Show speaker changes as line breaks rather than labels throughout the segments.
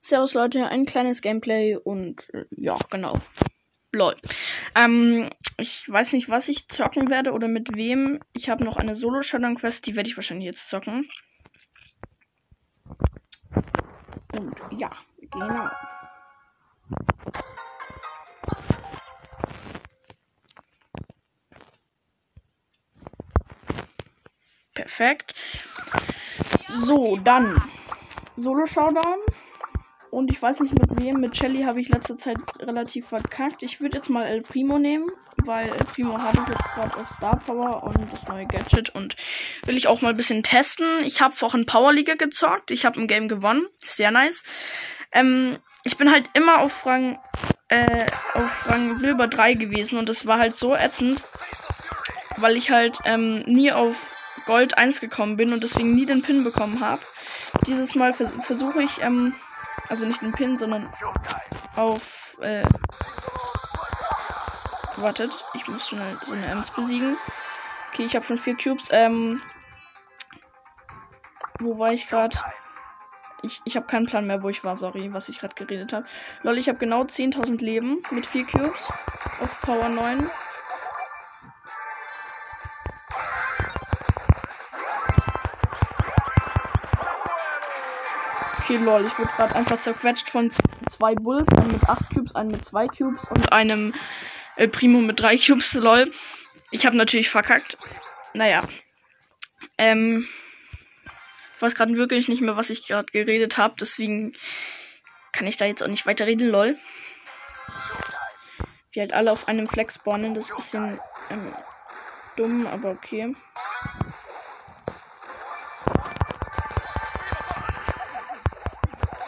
Servus Leute, ein kleines Gameplay und äh, ja, genau. Lol. Ähm, ich weiß nicht, was ich zocken werde oder mit wem. Ich habe noch eine Solo-Shadowrun-Quest, die werde ich wahrscheinlich jetzt zocken. Und ja, genau. Perfekt. So, dann Solo-Showdown. Und ich weiß nicht mit wem. Mit Shelly habe ich letzte Zeit relativ verkackt. Ich würde jetzt mal El Primo nehmen, weil El Primo habe ich jetzt gerade auf Star Power und das neue Gadget und will ich auch mal ein bisschen testen. Ich habe vorhin Power Liga gezockt. Ich habe ein Game gewonnen. Sehr nice. Ähm, ich bin halt immer auf Rang, äh, auf Rang Silber 3 gewesen und das war halt so ätzend, weil ich halt ähm, nie auf Gold 1 gekommen bin und deswegen nie den Pin bekommen habe. Dieses Mal vers versuche ich ähm, also nicht einen Pin, sondern auf. Äh, wartet, ich muss schon so eine Ems besiegen. Okay, ich habe schon vier Cubes. Ähm, wo war ich gerade? Ich, ich habe keinen Plan mehr, wo ich war, sorry, was ich gerade geredet habe. Lol, ich habe genau 10.000 Leben mit vier Cubes auf Power 9. Okay, lol, ich wurde gerade einfach zerquetscht von zwei Bulls, einen mit 8 Cubes, einen mit 2 Cubes und einem äh, Primo mit 3 Cubes, lol. Ich habe natürlich verkackt. Naja. Ähm. Ich weiß gerade wirklich nicht mehr, was ich gerade geredet habe, deswegen kann ich da jetzt auch nicht weiterreden, lol. Wir halt alle auf einem Flex spawnen, das ist ein bisschen ähm, dumm, aber okay.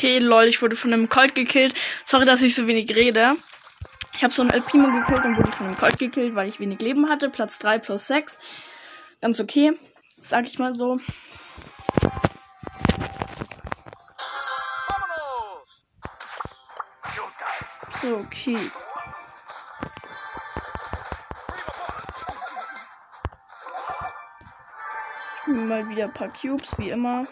Okay, lol, ich wurde von einem Colt gekillt. Sorry, dass ich so wenig rede. Ich habe so einen El Primo gekillt und wurde von einem Colt gekillt, weil ich wenig Leben hatte. Platz 3 plus 6. Ganz okay, sag ich mal so. So, okay. Mal wieder ein paar Cubes, wie immer.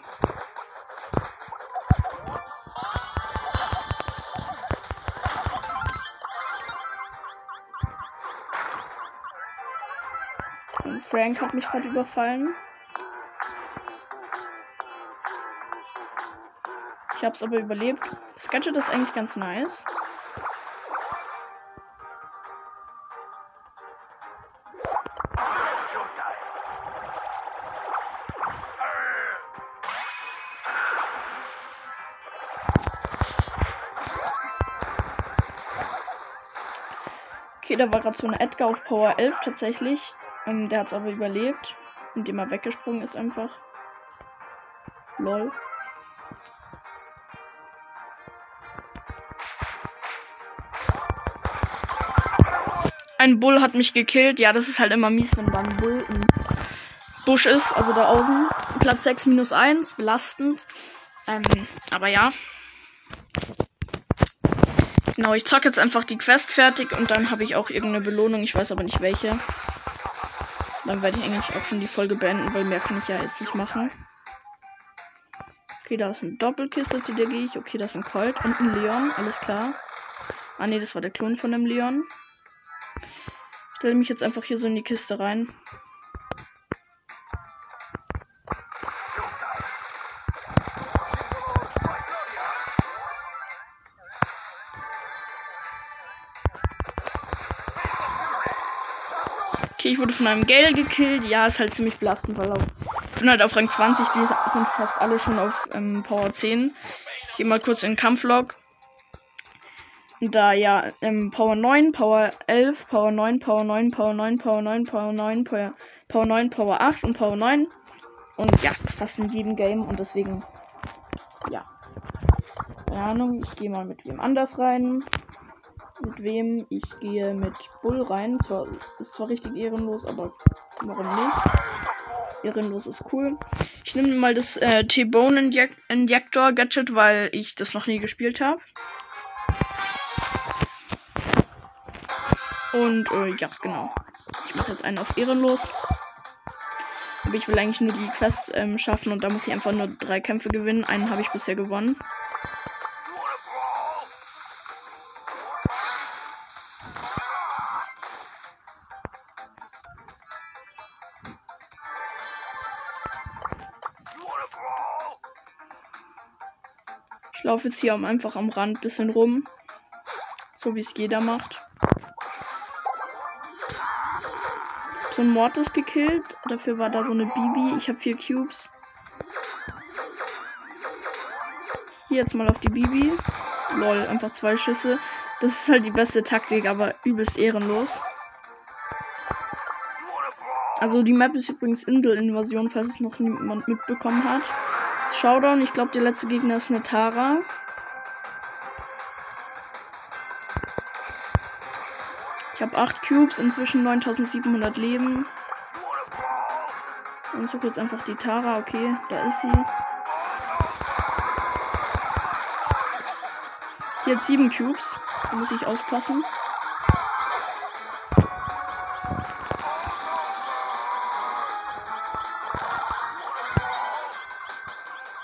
Frank hat mich gerade überfallen. Ich hab's aber überlebt. Das Gadget ist eigentlich ganz nice. Da war gerade so ein Edgar auf Power 11 tatsächlich. Ähm, der hat es aber überlebt, indem er weggesprungen ist einfach. Lol. Ein Bull hat mich gekillt. Ja, das ist halt immer mies, wenn da ein Bull im Busch ist, also da außen. Platz 6 minus 1, belastend. Ähm, aber ja. Genau, ich zocke jetzt einfach die Quest fertig und dann habe ich auch irgendeine Belohnung. Ich weiß aber nicht welche. Dann werde ich eigentlich auch schon die Folge beenden, weil mehr kann ich ja jetzt nicht machen. Okay, da ist eine Doppelkiste, zu der gehe ich. Okay, da ist ein Colt und ein Leon, alles klar. Ah ne, das war der Klon von dem Leon. Ich stelle mich jetzt einfach hier so in die Kiste rein. Wurde von einem Gale gekillt. Ja, ist halt ziemlich belastend, weil auf, ich bin halt auf Rang 20. Die sind fast alle schon auf ähm, Power 10. Ich gehe mal kurz in den Kampflog. Und da, ja, ähm, Power 9, Power 11, Power 9, Power 9, Power 9, Power 9, Power 9, Power Power 9, Power 8 und Power 9. Und ja, fast in jedem Game und deswegen, ja. Keine Ahnung, ich gehe mal mit wem anders rein. Mit wem? Ich gehe mit Bull rein. Zwar, ist zwar richtig ehrenlos, aber warum nicht? Ehrenlos ist cool. Ich nehme mal das äh, T-Bone Injector Gadget, weil ich das noch nie gespielt habe. Und äh, ja, genau. Ich mache jetzt einen auf Ehrenlos. Aber ich will eigentlich nur die Quest ähm, schaffen und da muss ich einfach nur drei Kämpfe gewinnen. Einen habe ich bisher gewonnen. Laufe jetzt hier einfach am Rand bisschen rum. So wie es jeder macht. so ein Mortis gekillt. Dafür war da so eine Bibi. Ich habe vier Cubes. Hier jetzt mal auf die Bibi. Lol, einfach zwei Schüsse. Das ist halt die beste Taktik, aber übelst ehrenlos. Also die Map ist übrigens Insel-Invasion, falls es noch niemand mitbekommen hat. Showdown, ich glaube der letzte Gegner ist eine Tara. Ich habe 8 Cubes, inzwischen 9700 Leben. Und suche jetzt einfach die Tara. Okay, da ist sie. Hier hat 7 Cubes. Da muss ich aufpassen.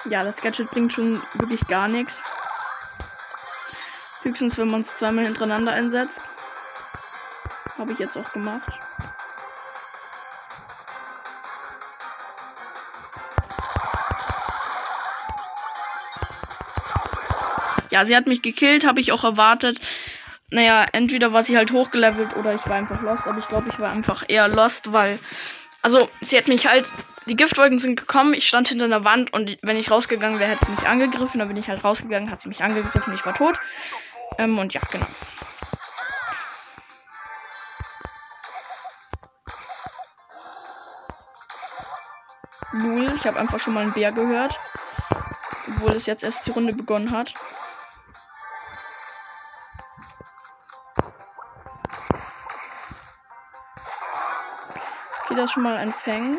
Ja, das Gadget bringt schon wirklich gar nichts. Höchstens, wenn man es zweimal hintereinander einsetzt. Habe ich jetzt auch gemacht. Ja, sie hat mich gekillt, habe ich auch erwartet. Naja, entweder war sie halt hochgelevelt oder ich war einfach lost. Aber ich glaube, ich war einfach eher lost, weil. Also, sie hat mich halt. Die Giftwolken sind gekommen, ich stand hinter einer Wand und wenn ich rausgegangen wäre, hätte sie mich angegriffen. Dann bin ich halt rausgegangen, hat sie mich angegriffen, ich war tot. Ähm, und ja, genau. Lul, ich habe einfach schon mal einen Bär gehört. Obwohl es jetzt erst die Runde begonnen hat. Okay, das schon mal ein Fang.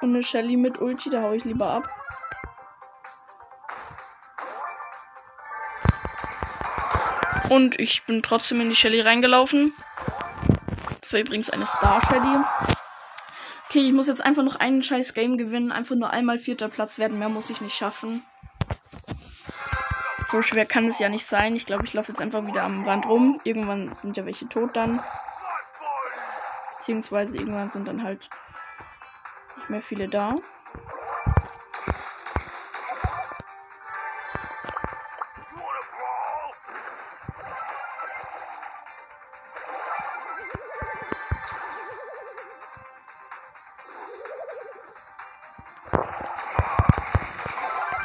Und eine Shelly mit Ulti, da hau ich lieber ab. Und ich bin trotzdem in die Shelly reingelaufen. Das war übrigens eine Star Shelly. Okay, ich muss jetzt einfach noch einen scheiß Game gewinnen. Einfach nur einmal vierter Platz werden. Mehr muss ich nicht schaffen. So schwer kann es ja nicht sein. Ich glaube, ich laufe jetzt einfach wieder am Rand rum. Irgendwann sind ja welche tot dann. Beziehungsweise irgendwann sind dann halt mehr viele da.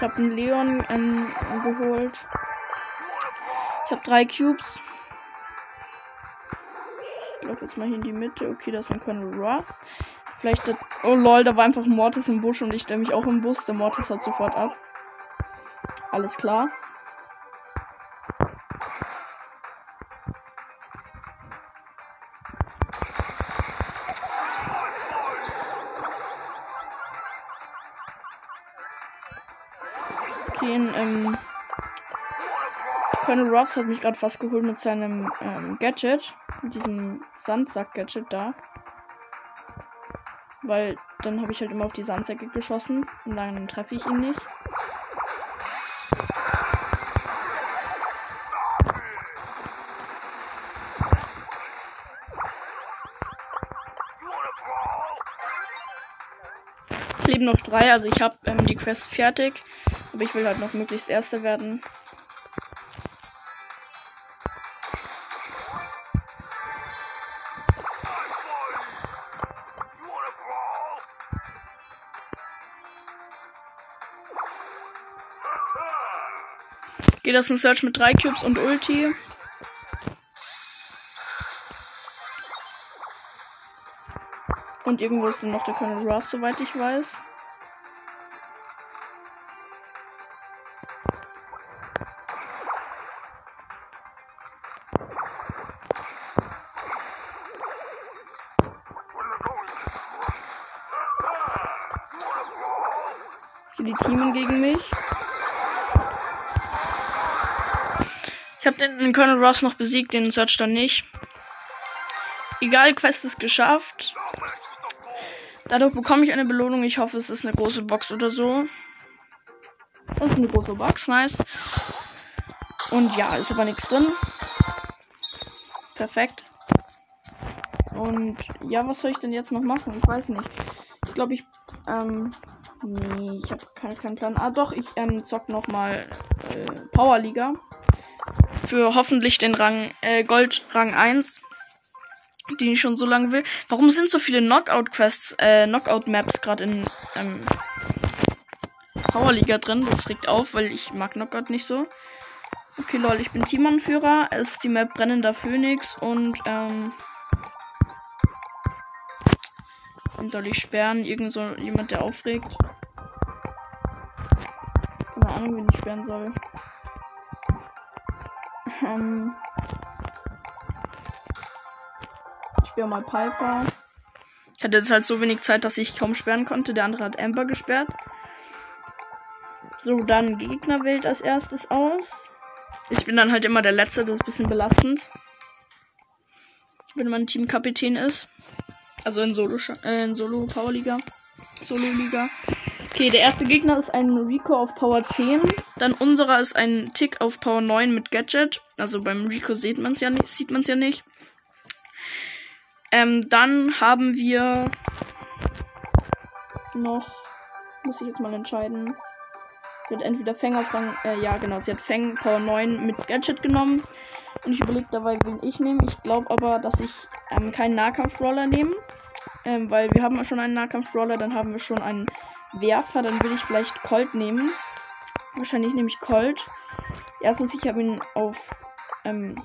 habe einen Leon ähm, geholt. Ich habe drei Cubes. Ich laufe jetzt mal hier in die Mitte. Okay, das ist ein Colonel Ross. Vielleicht das. Oh lol, da war einfach ein Mortis im Busch und ich stelle mich auch im Bus. Der Mortis hat sofort ab. Alles klar. den ähm, Colonel Ross hat mich gerade fast geholt mit seinem ähm, Gadget. Mit diesem Sandsack-Gadget da. Weil dann habe ich halt immer auf die Sandsäcke geschossen und dann treffe ich ihn nicht. leben noch drei, also ich habe ähm, die Quest fertig. Aber ich will halt noch möglichst Erster werden. Geht das ein Search mit drei Cubes und Ulti? Und irgendwo ist noch der Colonel Ruff, soweit ich weiß. Ich habe den, Colonel Ross noch besiegt, den Search dann nicht. Egal, Quest ist geschafft. Dadurch bekomme ich eine Belohnung. Ich hoffe, es ist eine große Box oder so. Das ist eine große Box, nice. Und ja, ist aber nichts drin. Perfekt. Und ja, was soll ich denn jetzt noch machen? Ich weiß nicht. Ich glaube, ich ähm, Nee, ich habe keinen kein Plan. Ah, doch, ich ähm, zock nochmal äh, Powerliga. Für hoffentlich den Rang äh, Gold Rang 1. Den ich schon so lange will. Warum sind so viele Knockout-Quests, äh, Knockout-Maps gerade in ähm, Powerliga drin? Das regt auf, weil ich mag Knockout nicht so. Okay, lol, ich bin Teamanführer. Es ist die Map Brennender Phoenix und ähm, Wen soll ich sperren? Irgend so jemand, der aufregt. Keine Ahnung, wen ich sperren soll. Ähm ich sperre mal Piper. Ich hatte jetzt halt so wenig Zeit, dass ich kaum sperren konnte. Der andere hat Amber gesperrt. So, dann Gegner wählt als erstes aus. Ich bin dann halt immer der Letzte, das ist ein bisschen belastend. Wenn man Teamkapitän ist. Also in Solo, äh, in Solo. Solo Liga. Okay, der erste Gegner ist ein Rico auf Power 10. Dann unserer ist ein Tick auf Power 9 mit Gadget. Also beim Rico sieht man es ja nicht. Sieht man's ja nicht. Ähm, dann haben wir noch. Muss ich jetzt mal entscheiden. Sie hat entweder Fang auf Rang. Äh, ja, genau. Sie hat Fang Power 9 mit Gadget genommen. Und ich überlege dabei, wen ich nehme. Ich glaube aber, dass ich ähm, keinen Nahkampf-Brawler nehme. Ähm, weil wir haben schon einen Nahkampf-Brawler, dann haben wir schon einen Werfer. Dann will ich vielleicht Colt nehmen. Wahrscheinlich nehme ich Colt. Erstens, ich habe ihn auf ähm,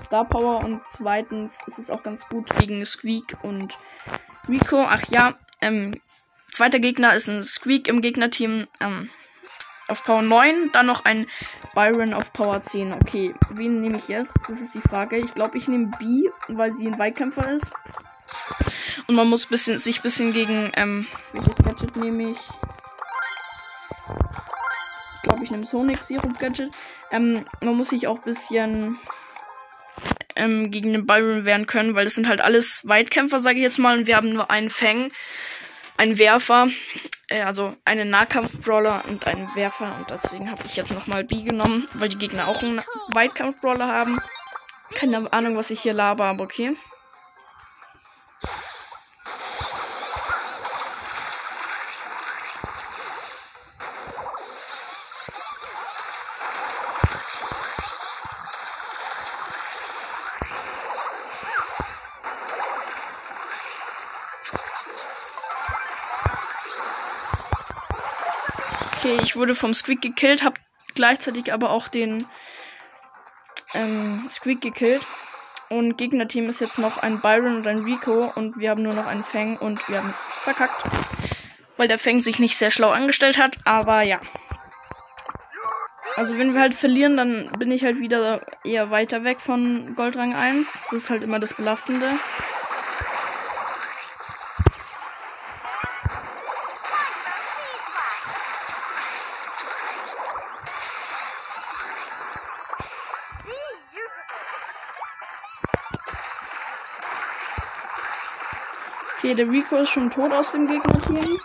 Star Power und zweitens ist es auch ganz gut gegen Squeak und Rico. Ach ja, ähm, zweiter Gegner ist ein Squeak im Gegnerteam. Ähm, auf Power 9, dann noch ein Byron auf Power 10. Okay, wen nehme ich jetzt? Das ist die Frage. Ich glaube, ich nehme B, weil sie ein Weitkämpfer ist. Und man muss bisschen, sich bisschen gegen, ähm, welches Gadget nehme ich? Ich glaube, ich nehme Sonic Sirup Gadget. Ähm, man muss sich auch bisschen ähm, gegen den Byron wehren können, weil das sind halt alles Weitkämpfer, sage ich jetzt mal, und wir haben nur einen Fang, einen Werfer äh, also einen Nahkampf-Brawler und einen Werfer. Und deswegen habe ich jetzt nochmal B genommen, weil die Gegner auch einen Weitkampf-Brawler haben. Keine Ahnung, was ich hier laber, aber okay. Okay, ich wurde vom Squeak gekillt, habe gleichzeitig aber auch den ähm, Squeak gekillt. Und Gegnerteam ist jetzt noch ein Byron und ein Rico und wir haben nur noch einen Fang und wir haben es verkackt. Weil der Fang sich nicht sehr schlau angestellt hat, aber ja. Also wenn wir halt verlieren, dann bin ich halt wieder eher weiter weg von Goldrang 1. Das ist halt immer das Belastende. Okay, der Rico ist schon tot aus dem Gegnerteam.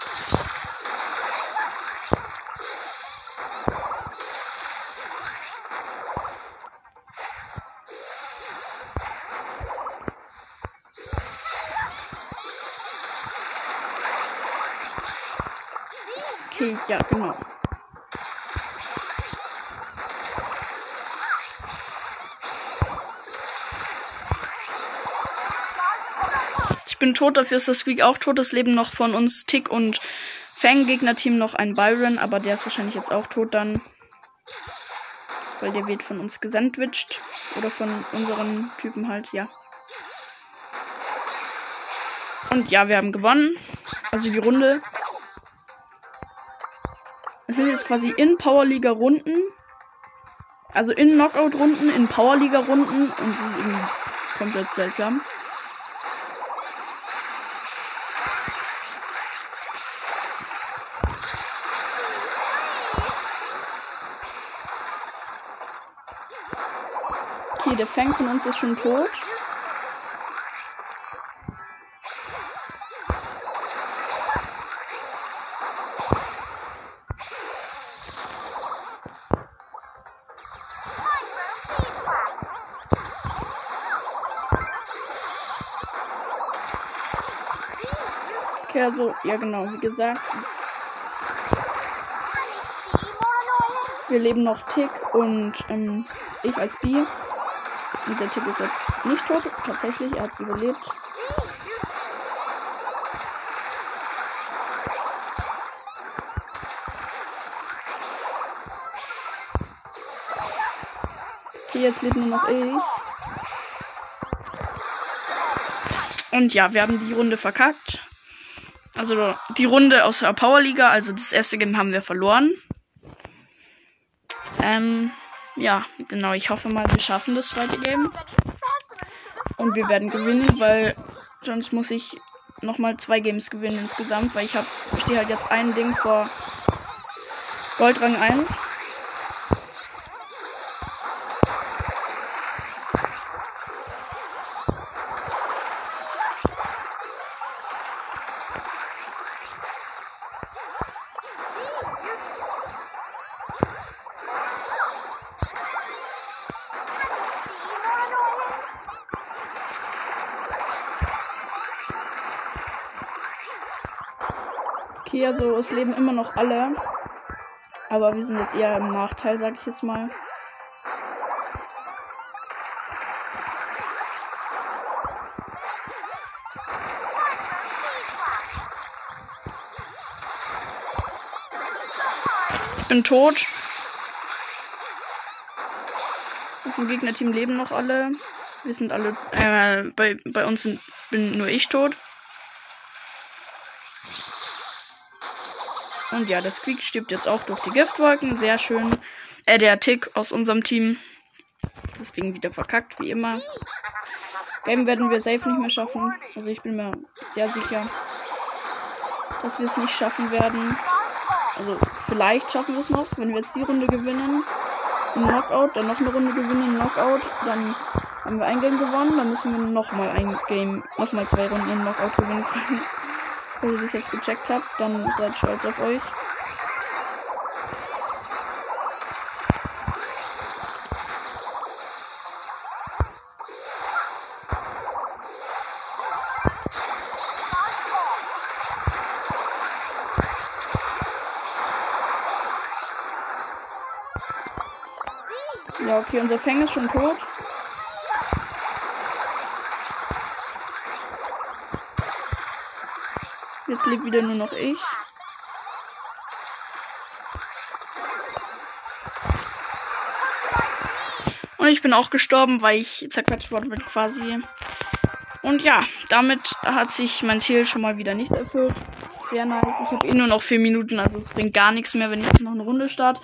Okay, ja, genau. Bin tot, dafür ist das Squeak auch tot. Das leben noch von uns Tick und Fang. Gegnerteam noch ein Byron, aber der ist wahrscheinlich jetzt auch tot dann. weil der wird von uns gesandwiched. Oder von unseren Typen halt, ja. Und ja, wir haben gewonnen. Also die Runde. Es sind jetzt quasi in Powerliga Runden. Also in Knockout Runden, in Powerliga Runden. Und das ist irgendwie komplett seltsam. Okay, der Fang von uns ist schon tot. Okay, also, ja genau, wie gesagt. Wir leben noch Tick und ähm, ich als B. Der Tick ist jetzt nicht tot. Tatsächlich, er hat überlebt. Okay, jetzt lebt nur noch ich. Und ja, wir haben die Runde verkackt. Also die Runde aus der Powerliga, also das erste Game haben wir verloren. Ähm, ja, genau, ich hoffe mal, wir schaffen das zweite Game. Und wir werden gewinnen, weil sonst muss ich nochmal zwei Games gewinnen insgesamt, weil ich habe, ich stehe halt jetzt ein Ding vor Goldrang 1. Okay, also es leben immer noch alle. Aber wir sind jetzt eher im Nachteil, sag ich jetzt mal. Ich bin tot. Auf dem Gegnerteam leben noch alle. Wir sind alle. Äh, bei, bei uns sind, bin nur ich tot. Und ja, der Squeak stirbt jetzt auch durch die Giftwolken. Sehr schön. Äh, der Tick aus unserem Team. Deswegen wieder verkackt, wie immer. Game werden wir safe nicht mehr schaffen. Also ich bin mir sehr sicher, dass wir es nicht schaffen werden. Also vielleicht schaffen wir es noch, wenn wir jetzt die Runde gewinnen. Im Knockout, dann noch eine Runde gewinnen, Knockout, dann haben wir ein Game gewonnen, dann müssen wir nochmal ein Game, nochmal zwei Runden Knockout gewinnen können. Wenn ihr das jetzt gecheckt habt, dann seid stolz auf euch. Ja, okay, unser Fang ist schon tot. Jetzt lebt wieder nur noch ich. Und ich bin auch gestorben, weil ich zerquetscht worden bin quasi. Und ja, damit hat sich mein Ziel schon mal wieder nicht erfüllt. Sehr nice. Ich habe eh nur noch vier Minuten, also es bringt gar nichts mehr, wenn ich jetzt noch eine Runde starte.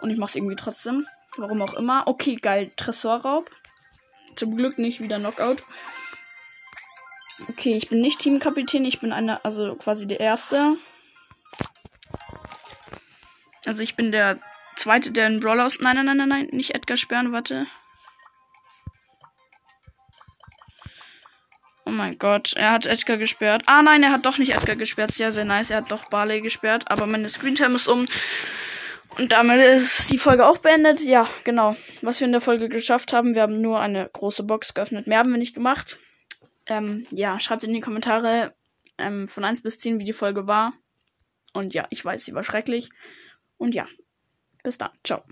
Und ich mache es irgendwie trotzdem. Warum auch immer. Okay, geil. Tresorraub. Zum Glück nicht wieder Knockout. Okay, ich bin nicht Teamkapitän, ich bin einer, also quasi der Erste. Also ich bin der Zweite, der einen Brawler aus... Nein, nein, nein, nein, nein, nicht Edgar sperren, warte. Oh mein Gott, er hat Edgar gesperrt. Ah nein, er hat doch nicht Edgar gesperrt. Sehr, sehr nice. Er hat doch Barley gesperrt. Aber meine Screentime ist um. Und damit ist die Folge auch beendet. Ja, genau. Was wir in der Folge geschafft haben, wir haben nur eine große Box geöffnet. Mehr haben wir nicht gemacht. Ähm, ja, schreibt in die Kommentare ähm, von 1 bis 10, wie die Folge war. Und ja, ich weiß, sie war schrecklich. Und ja, bis dann. Ciao.